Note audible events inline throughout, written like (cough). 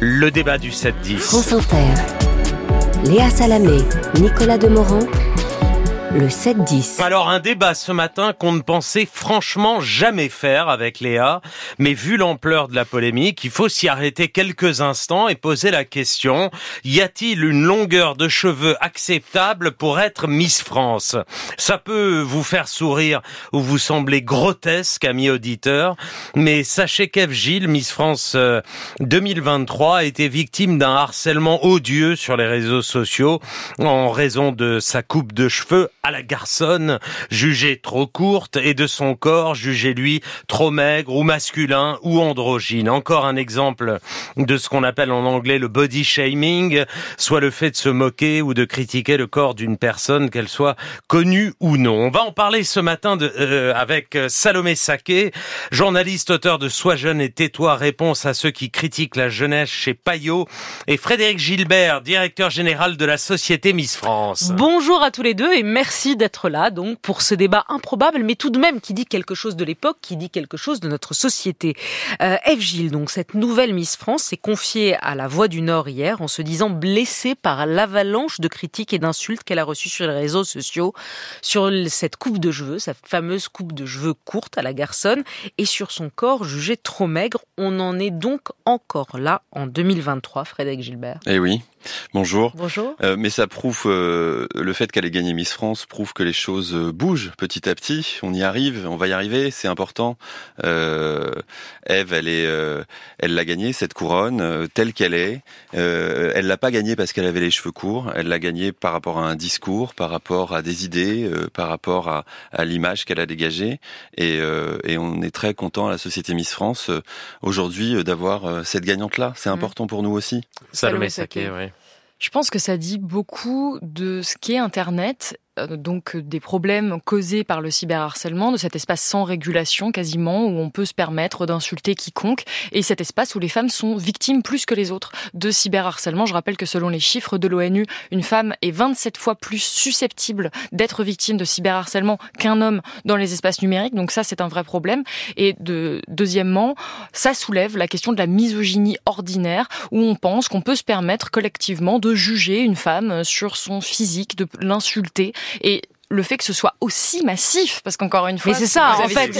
Le débat du 7-10. France Inter. Léa Salamé, Nicolas Demorand. Le 7-10. Alors un débat ce matin qu'on ne pensait franchement jamais faire avec Léa, mais vu l'ampleur de la polémique, il faut s'y arrêter quelques instants et poser la question, y a-t-il une longueur de cheveux acceptable pour être Miss France? Ça peut vous faire sourire ou vous sembler grotesque, ami auditeur, mais sachez qu'Eve Miss France 2023, euh, a été victime d'un harcèlement odieux sur les réseaux sociaux en raison de sa coupe de cheveux à la garçonne, jugée trop courte, et de son corps, jugé lui trop maigre ou masculin ou androgyne. Encore un exemple de ce qu'on appelle en anglais le body shaming, soit le fait de se moquer ou de critiquer le corps d'une personne, qu'elle soit connue ou non. On va en parler ce matin de, euh, avec Salomé Saké, journaliste, auteur de Sois jeune et tais-toi, réponse à ceux qui critiquent la jeunesse chez Payot, et Frédéric Gilbert, directeur général de la société Miss France. Bonjour à tous les deux et merci Merci d'être là, donc, pour ce débat improbable, mais tout de même qui dit quelque chose de l'époque, qui dit quelque chose de notre société. Euh, Eve Gilles, donc, cette nouvelle Miss France, s'est confiée à la Voix du Nord hier en se disant blessée par l'avalanche de critiques et d'insultes qu'elle a reçues sur les réseaux sociaux sur cette coupe de cheveux, cette fameuse coupe de cheveux courte à la garçonne, et sur son corps jugé trop maigre. On en est donc encore là en 2023, Frédéric Gilbert. Eh oui. Bonjour. Bonjour. Euh, mais ça prouve euh, le fait qu'elle ait gagné Miss France prouve que les choses euh, bougent petit à petit. On y arrive, on va y arriver, c'est important. Euh, Eve, elle est, elle l'a gagné cette couronne telle qu'elle est. elle l'a pas gagnée parce qu'elle avait les cheveux courts. Elle l'a gagnée par rapport à un discours, par rapport à des idées, par rapport à, à l'image qu'elle a dégagée. Et, et, on est très content à la Société Miss France aujourd'hui d'avoir cette gagnante là. C'est mmh. important pour nous aussi. Salomé Saké, oui. Je pense que ça dit beaucoup de ce qu'est Internet euh, donc euh, des problèmes causés par le cyberharcèlement, de cet espace sans régulation quasiment, où on peut se permettre d'insulter quiconque, et cet espace où les femmes sont victimes plus que les autres de cyberharcèlement. Je rappelle que selon les chiffres de l'ONU, une femme est 27 fois plus susceptible d'être victime de cyberharcèlement qu'un homme dans les espaces numériques, donc ça c'est un vrai problème. Et de, deuxièmement, ça soulève la question de la misogynie ordinaire, où on pense qu'on peut se permettre collectivement de juger une femme sur son physique, de l'insulter et le fait que ce soit aussi massif, parce qu'encore une fois, mais c'est ça. En fait,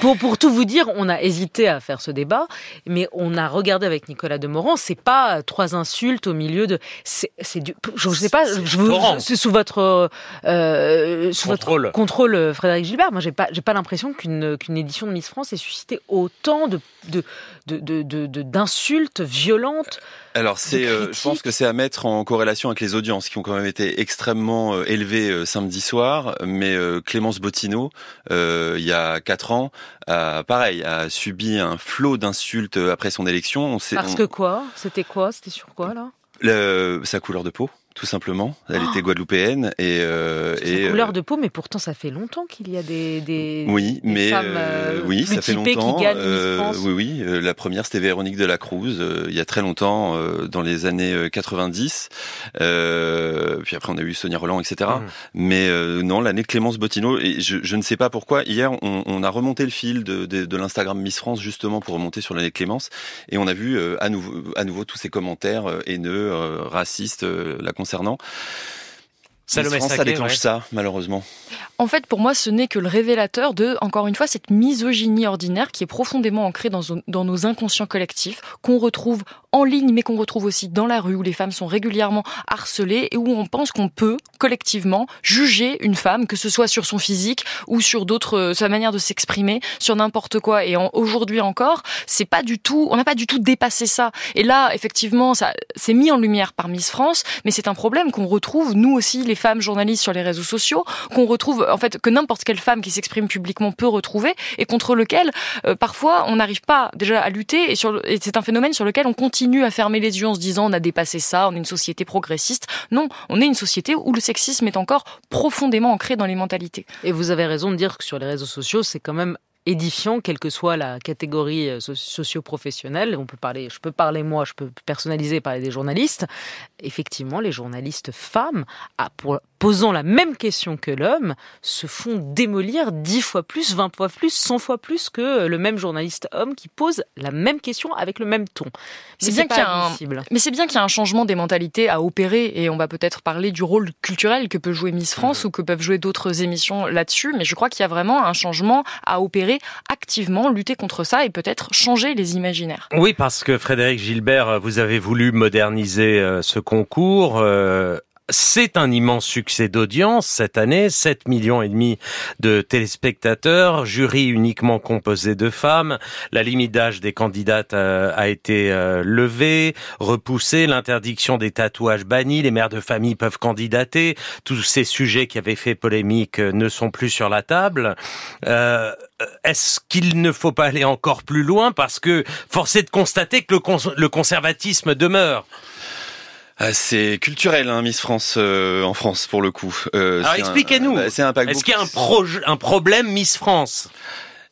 pour pour tout vous dire, on a hésité à faire ce débat, mais on a regardé avec Nicolas Demorand. C'est pas trois insultes au milieu de. C'est du. Je sais pas. Je vous. C'est sous votre euh, sous contrôle. votre contrôle, Frédéric Gilbert. Moi, j'ai pas j'ai pas l'impression qu'une qu'une édition de Miss France ait suscité autant de de d'insultes de, de, violentes. Alors c'est, euh, je pense que c'est à mettre en corrélation avec les audiences qui ont quand même été extrêmement euh, élevées euh, samedi soir. Mais Clémence Bottineau, il y a quatre ans, a, pareil, a subi un flot d'insultes après son élection. On Parce que quoi? C'était quoi? C'était sur quoi là? Le, Sa couleur de peau tout simplement. Elle était oh. guadeloupéenne et euh, et couleur euh, de peau, mais pourtant ça fait longtemps qu'il y a des, des oui, mais femmes euh, oui, ça fait longtemps. Qui gagnent euh, oui, oui. la première c'était Véronique de la Cruz, il y a très longtemps, dans les années 90. puis après on a eu Sonia Roland, etc. Mmh. Mais non, l'année Clémence Bottineau. Et je, je, ne sais pas pourquoi. Hier, on, on a remonté le fil de, de, de l'Instagram Miss France justement pour remonter sur l'année Clémence, et on a vu à nouveau, à nouveau tous ces commentaires haineux, racistes, la concernant. Salomé France, ça déclenche ça, malheureusement. En fait, pour moi, ce n'est que le révélateur de, encore une fois, cette misogynie ordinaire qui est profondément ancrée dans, dans nos inconscients collectifs, qu'on retrouve en ligne, mais qu'on retrouve aussi dans la rue, où les femmes sont régulièrement harcelées et où on pense qu'on peut, collectivement, juger une femme, que ce soit sur son physique ou sur d'autres, euh, sa manière de s'exprimer, sur n'importe quoi. Et aujourd'hui encore, c'est pas du tout, on n'a pas du tout dépassé ça. Et là, effectivement, ça, c'est mis en lumière par Miss France, mais c'est un problème qu'on retrouve, nous aussi, les femmes journalistes sur les réseaux sociaux, qu'on retrouve, en fait, que n'importe quelle femme qui s'exprime publiquement peut retrouver, et contre lequel, euh, parfois, on n'arrive pas déjà à lutter, et, et c'est un phénomène sur lequel on continue à fermer les yeux en se disant on a dépassé ça, on est une société progressiste. Non, on est une société où le sexisme est encore profondément ancré dans les mentalités. Et vous avez raison de dire que sur les réseaux sociaux, c'est quand même édifiant, quelle que soit la catégorie euh, socio-professionnelle. On peut parler, je peux parler moi, je peux personnaliser, parler des journalistes. Effectivement, les journalistes femmes, pour, posant la même question que l'homme, se font démolir dix fois plus, vingt fois plus, cent fois plus que le même journaliste homme qui pose la même question avec le même ton. C'est bien qu'il y a un, mais c'est bien qu'il y a un changement des mentalités à opérer et on va peut-être parler du rôle culturel que peut jouer Miss France mmh. ou que peuvent jouer d'autres émissions là-dessus. Mais je crois qu'il y a vraiment un changement à opérer activement, lutter contre ça et peut-être changer les imaginaires. Oui, parce que Frédéric Gilbert, vous avez voulu moderniser euh, ce concours. Euh, c'est un immense succès d'audience cette année, 7 millions et demi de téléspectateurs, jury uniquement composé de femmes, la limite d'âge des candidates euh, a été euh, levée, repoussée, l'interdiction des tatouages bannis, les mères de famille peuvent candidater, tous ces sujets qui avaient fait polémique euh, ne sont plus sur la table. Est-ce qu'il ne faut pas aller encore plus loin? Parce que force est de constater que le conservatisme demeure c'est culturel, hein, Miss France euh, en France pour le coup. Euh, Alors expliquez-nous. Bah, Est-ce qu'il y a un, un problème Miss France?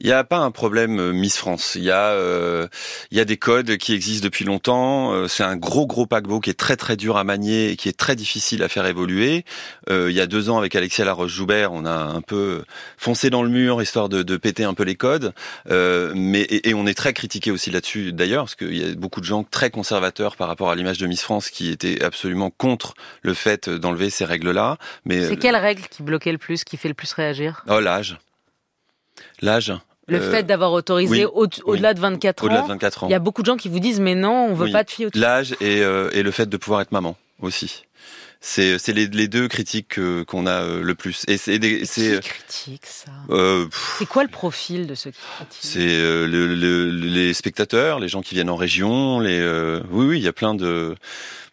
Il n'y a pas un problème euh, Miss France. Il y a euh, il y a des codes qui existent depuis longtemps. Euh, c'est un gros gros paquebot qui est très très dur à manier et qui est très difficile à faire évoluer. il y a deux ans avec Alexia Laroche-Joubert, on a un peu foncé dans le mur histoire de, de péter un peu les codes. mais et, on est très critiqué aussi là-dessus d'ailleurs parce qu'il y a beaucoup de gens très conservateurs par rapport à l'image de Miss France qui étaient absolument contre le fait d'enlever ces règles-là. Mais c'est quelle règle qui bloquait le plus, qui fait le plus réagir? Oh l'âge. L'âge. Le euh, fait d'avoir autorisé au-delà de 24 ans. 24 ans. Il y a beaucoup de gens qui vous disent mais non, on veut pas de filles au L'âge et, euh, et le fait de pouvoir être maman aussi. C'est c'est les, les deux critiques qu'on a euh, le plus. Et c'est des c'est critique ça? Euh, c'est quoi le profil de ceux qui critiquent? C'est le, le, les spectateurs, les gens qui viennent en région, les oui oui, il y a plein de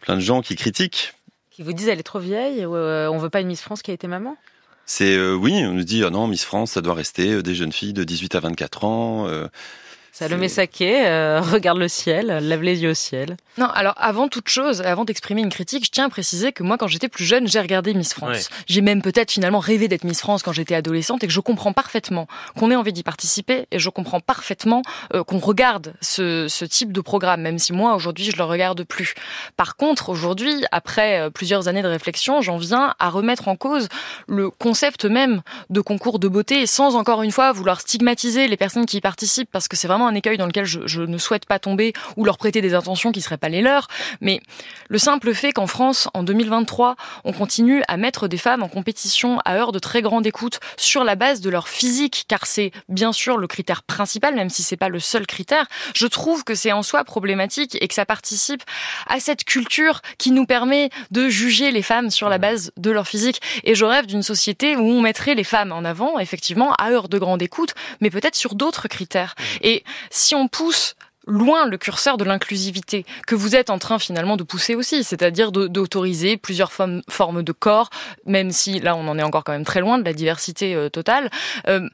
plein de gens qui critiquent. Qui vous disent elle est trop vieille, on veut pas une Miss France qui a été maman? C'est euh, oui, on nous dit ah non, Miss France, ça doit rester euh, des jeunes filles de 18 à 24 ans. Euh, Salomé Saké, euh, (laughs) regarde le ciel, lève les yeux au ciel. Non, alors avant toute chose, avant d'exprimer une critique, je tiens à préciser que moi, quand j'étais plus jeune, j'ai regardé Miss France. J'ai même peut-être finalement rêvé d'être Miss France quand j'étais adolescente et que je comprends parfaitement qu'on ait envie d'y participer et je comprends parfaitement euh, qu'on regarde ce, ce, type de programme, même si moi, aujourd'hui, je le regarde plus. Par contre, aujourd'hui, après euh, plusieurs années de réflexion, j'en viens à remettre en cause le concept même de concours de beauté sans encore une fois vouloir stigmatiser les personnes qui y participent parce que c'est vraiment un écueil dans lequel je, ne souhaite pas tomber ou leur prêter des intentions qui seraient pas les leurs. Mais le simple fait qu'en France, en 2023, on continue à mettre des femmes en compétition à heure de très grande écoute sur la base de leur physique, car c'est bien sûr le critère principal, même si c'est pas le seul critère, je trouve que c'est en soi problématique et que ça participe à cette culture qui nous permet de juger les femmes sur la base de leur physique. Et je rêve d'une société où on mettrait les femmes en avant, effectivement, à heure de grande écoute, mais peut-être sur d'autres critères. Et si on pousse loin le curseur de l'inclusivité que vous êtes en train finalement de pousser aussi, c'est-à-dire d'autoriser plusieurs formes, de corps, même si là on en est encore quand même très loin de la diversité euh, totale. Euh,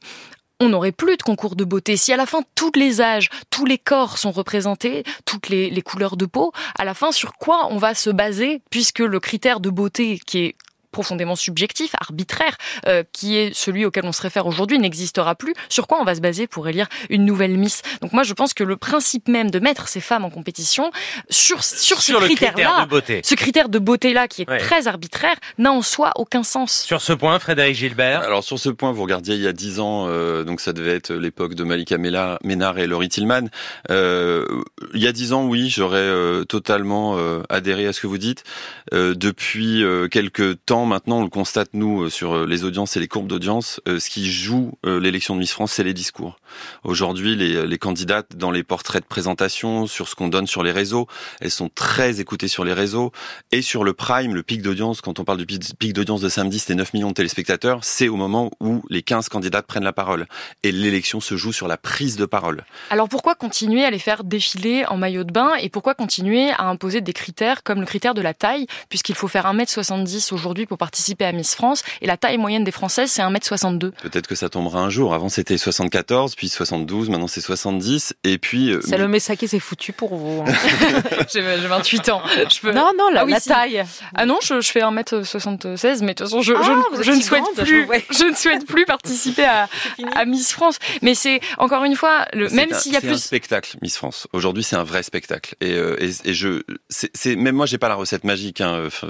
on n'aurait plus de concours de beauté. Si à la fin tous les âges, tous les corps sont représentés, toutes les, les couleurs de peau, à la fin sur quoi on va se baser puisque le critère de beauté qui est profondément subjectif, arbitraire, euh, qui est celui auquel on se réfère aujourd'hui, n'existera plus. Sur quoi on va se baser pour élire une nouvelle Miss? Donc moi, je pense que le principe même de mettre ces femmes en compétition sur sur, ce critère-là, ce critère de beauté-là qui est très arbitraire, n'a en soi aucun sens. Sur ce point, Frédéric Gilbert? Alors sur ce point, vous regardiez il y a dix ans, euh, donc ça devait être l'époque de Malika Ménard et Laurie Tillman. Euh, il y a dix ans, oui, j'aurais euh, totalement adhéré à ce que vous dites. depuis quelques temps maintenant, on le constate nous euh, sur euh, les audiences et les courbes d'audience, euh, ce qui joue l'élection de Miss France, c'est les discours. Aujourd'hui, les, les candidates dans les portraits de présentation, sur ce qu'on donne sur les réseaux, elles sont très écoutées sur les réseaux et sur le prime, le pic d'audience. Quand on parle du pic d'audience de samedi, c'était 9 millions de téléspectateurs. C'est au moment où les 15 candidates prennent la parole et l'élection se joue sur la prise de parole. Alors pourquoi continuer à les faire défiler en maillot de bain et pourquoi continuer à imposer des critères comme le critère de la taille, puisqu'il faut faire 1m70 aujourd'hui pour participer à Miss France et la taille moyenne des Françaises c'est 1m62 Peut-être que ça tombera un jour. Avant c'était 74, depuis 72, maintenant c'est 70. Et puis. euh, Salomé Saké, c'est foutu pour vous. hein. (laughs) (laughs) J'ai j'ai 28 ans. Je peux... non, non, la, Ah oui, la si. taille. Ah non, je, je fais 1m76, mais de toute façon, je, Ah, je, ne- je souhaite grande, plus, (laughs) je- ne souhaite plus participer à, à Miss France. Mais c'est encore une fois, le, même s'il y a c'est un plus. spectacle Miss France. Aujourd'hui, c'est un vrai spectacle. Et, euh, et, et je, c'est, même moi, j'ai pas la recette magique. Hein. Enfin,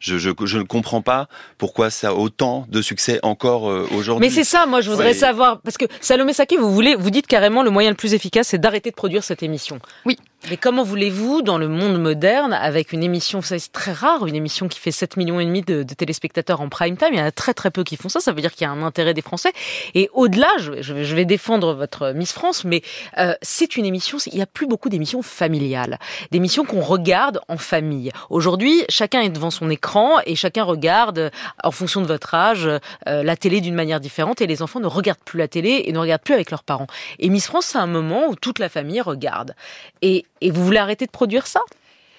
Je, je, je ne comprends pas pourquoi ça a autant de succès encore euh, aujourd'hui. Mais c'est ça, moi, je voudrais Ouais. savoir, parce que Salomé Saké, vous vous dites carrément le moyen le plus efficace, c'est d'arrêter de produire cette émission. Oui. Mais comment voulez-vous, dans le monde moderne, avec une émission, vous c'est très rare, une émission qui fait 7 millions et demi de, téléspectateurs en prime time, il y en a très très peu qui font ça, ça veut dire qu'il y a un intérêt des Français. Et au-delà, je vais défendre votre Miss France, mais euh, c'est une émission, il n'y a plus beaucoup d'émissions familiales, d'émissions qu'on regarde en famille. Aujourd'hui, chacun est devant son écran et chacun regarde, euh, en fonction de votre âge, euh, la télé d'une manière différente et les enfants ne regardent plus la télé et ne regardent plus avec leurs parents. Et Miss France, c'est un moment où toute la famille regarde. Et, et vous voulez arrêter de produire ça?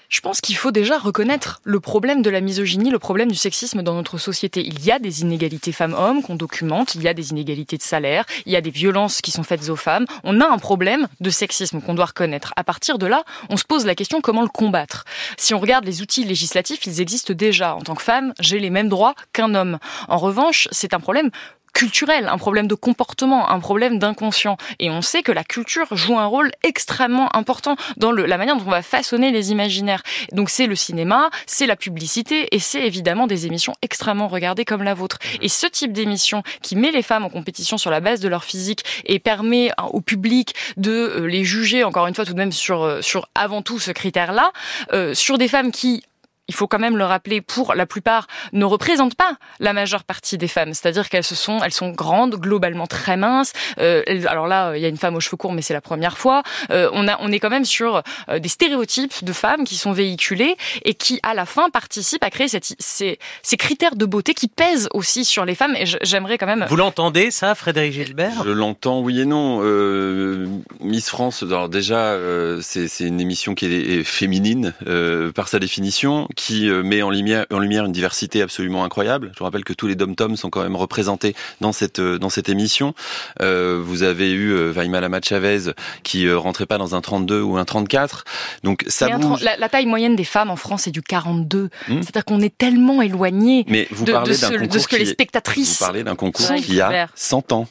Je pense qu'il faut déjà reconnaître le problème de la misogynie, le problème du sexisme dans notre société. Il y a des inégalités femmes-hommes qu'on documente, il y a des inégalités de salaire, il y a des violences qui sont faites aux femmes. On a un problème de sexisme qu'on doit reconnaître. À partir de là, on se pose la question comment le combattre. Si on regarde les outils législatifs, ils existent déjà. En tant que femme, j'ai les mêmes droits qu'un homme. En revanche, c'est un problème culturel, un problème de comportement, un problème d'inconscient. Et on sait que la culture joue un rôle extrêmement important dans le, la manière dont on va façonner les imaginaires. Donc c'est le cinéma, c'est la publicité et c'est évidemment des émissions extrêmement regardées comme la vôtre. Et ce type d'émission qui met les femmes en compétition sur la base de leur physique et permet hein, au public de euh, les juger, encore une fois tout de même sur, euh, sur avant tout ce critère-là, euh, sur des femmes qui il faut quand même le rappeler, pour la plupart, ne représentent pas la majeure partie des femmes. C'est-à-dire qu'elles se sont, elles sont grandes, globalement très minces. Euh, elles- alors là, il y a une femme aux cheveux courts, mais c'est la première fois. Euh, on a, on est quand même sur euh, des stéréotypes de femmes qui sont véhiculés et qui, à la fin, participent à créer cette, ces, ces critères de beauté qui pèsent aussi sur les femmes. Et j'aimerais quand même. Vous l'entendez, ça, Frédéric Gilbert? Je l'entends, oui et non. Euh, Miss France, alors déjà, euh, c'est c'est une émission qui est, est féminine euh, par sa définition, qui euh, met en lumière, en lumière une diversité absolument incroyable. Je vous rappelle que tous les dom-toms sont quand même représentés dans cette euh, dans cette émission. Euh, vous avez eu Vaima Lama Chavez qui rentrait pas dans un 32 ou un 34. Donc ça bouge. la, la taille moyenne des femmes en France est du 42. Hmm. C'est-à-dire qu'on est tellement éloigné Mais vous de, de parlez ce, d'un de ce que les est- spectatrices Vous parlez d'un concours Ouais, qui a Gilbert. 100 ans.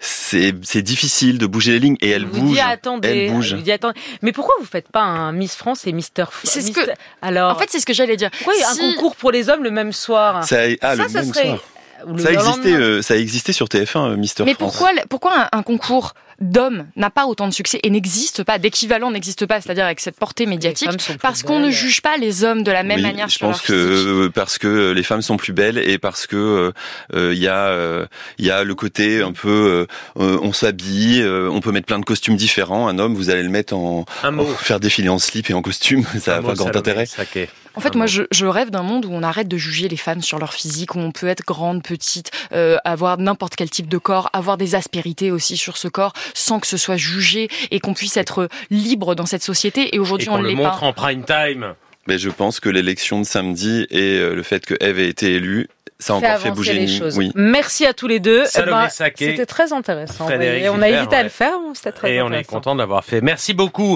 C'est c'est difficile de bouger les lignes et elle vous bouge. dit attendez, elle bouge. vous dit, attendez. Mais pourquoi vous faites pas un Miss France et Mister F- C'est ce Mister- que- Alors, En fait, c'est ce que j'allais dire. pourquoi il y a Si- un concours pour les hommes le même soir? Ça, ah, le Ça, même serait- soir. Ou le Ça existait, euh, ça existait sur TF1, euh, Mister Mais France. pourquoi, pourquoi un, un concours d'hommes n'a pas autant de succès et n'existe pas, d'équivalent n'existe pas, c'est-à-dire avec cette portée médiatique Parce qu'on ne belles. juge pas les hommes de la même Oui, manière je sur pense leur que physique. euh, parce que les femmes sont plus belles et parce que euh, euh, il y a euh, il y a le côté un peu euh, euh, on s'habille, euh, on peut mettre plein de costumes différents. Un homme, vous allez le mettre en, Un mot. en- faire défiler en slip et en costume, (laughs) ça n'a pas grand Salomé intérêt. Saké. En fait, moi, je, je rêve d'un monde où on arrête de juger les femmes sur leur physique, où on peut être grande, petite, euh, avoir n'importe quel type de corps, avoir des aspérités aussi sur ce corps, sans que ce soit jugé et qu'on puisse être libre dans cette société. Et aujourd'hui, on ne le l'est montre pas. en prime time. Mais je pense que l'élection de samedi et euh, le fait que Eve ait été élue, ça a fait encore fait bouger les choses. Oui. Merci à tous les deux. Eh ben, C'était très intéressant. Frédéric Et on a hésité à le faire, c'était très Et on est content de l'avoir fait. Merci beaucoup.